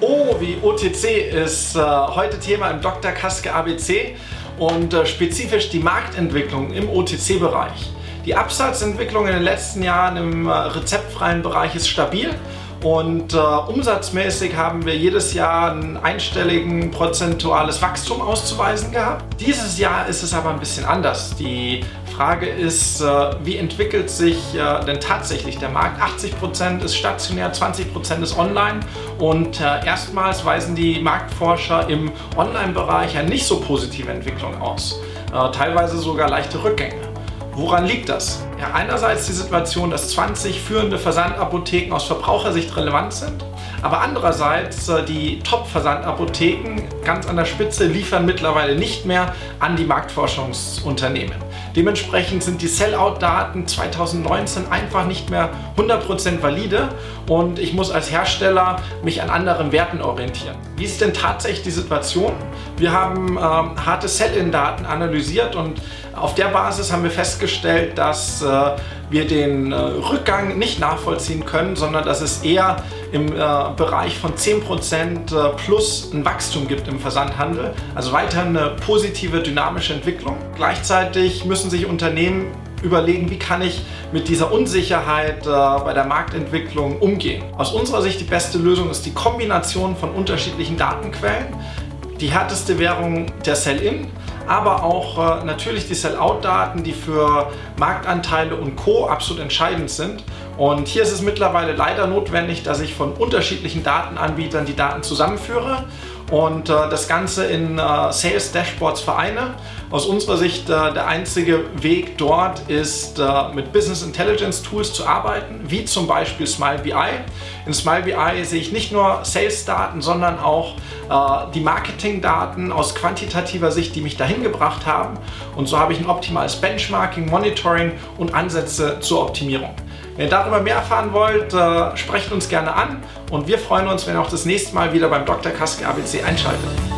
O wie OTC ist äh, heute Thema im Dr. Kaske ABC und äh, spezifisch die Marktentwicklung im OTC-Bereich. Die Absatzentwicklung in den letzten Jahren im äh, rezeptfreien Bereich ist stabil und äh, umsatzmäßig haben wir jedes Jahr ein einstelligen prozentuales Wachstum auszuweisen gehabt. Dieses Jahr ist es aber ein bisschen anders. Die Frage ist, äh, wie entwickelt sich äh, denn tatsächlich der Markt? 80% ist stationär, 20% ist online und äh, erstmals weisen die Marktforscher im Online-Bereich eine nicht so positive Entwicklung aus. Teilweise sogar leichte Rückgänge. Woran liegt das? Ja, einerseits die Situation, dass 20 führende Versandapotheken aus Verbrauchersicht relevant sind, aber andererseits äh, die Top-Versandapotheken ganz an der Spitze liefern mittlerweile nicht mehr an die Marktforschungsunternehmen. Dementsprechend sind die Sellout-Daten 2019 einfach nicht mehr 100% valide und ich muss als Hersteller mich an anderen Werten orientieren. Wie ist denn tatsächlich die Situation? Wir haben ähm, harte Sell-in-Daten analysiert und auf der Basis haben wir festgestellt, dass äh, wir den äh, Rückgang nicht nachvollziehen können, sondern dass es eher im äh, Bereich von 10% äh, plus ein Wachstum gibt im Versandhandel. Also weiter eine positive, dynamische Entwicklung. Gleichzeitig müssen sich Unternehmen überlegen, wie kann ich mit dieser Unsicherheit äh, bei der Marktentwicklung umgehen. Aus unserer Sicht die beste Lösung ist die Kombination von unterschiedlichen Datenquellen. Die härteste Währung der Sell-In, aber auch äh, natürlich die Sell-Out-Daten, die für Marktanteile und Co. absolut entscheidend sind. Und hier ist es mittlerweile leider notwendig, dass ich von unterschiedlichen Datenanbietern die Daten zusammenführe und äh, das Ganze in äh, Sales Dashboards vereine. Aus unserer Sicht äh, der einzige Weg dort ist, äh, mit Business Intelligence Tools zu arbeiten, wie zum Beispiel Smile BI. In Smile BI sehe ich nicht nur Sales-Daten, sondern auch äh, die Marketing-Daten aus quantitativer Sicht, die mich dahin gebracht haben. Und so habe ich ein optimales Benchmarking, Monitoring und Ansätze zur Optimierung. Wenn ihr darüber mehr erfahren wollt, äh, sprecht uns gerne an und wir freuen uns, wenn ihr auch das nächste Mal wieder beim Dr. Kaske ABC einschaltet.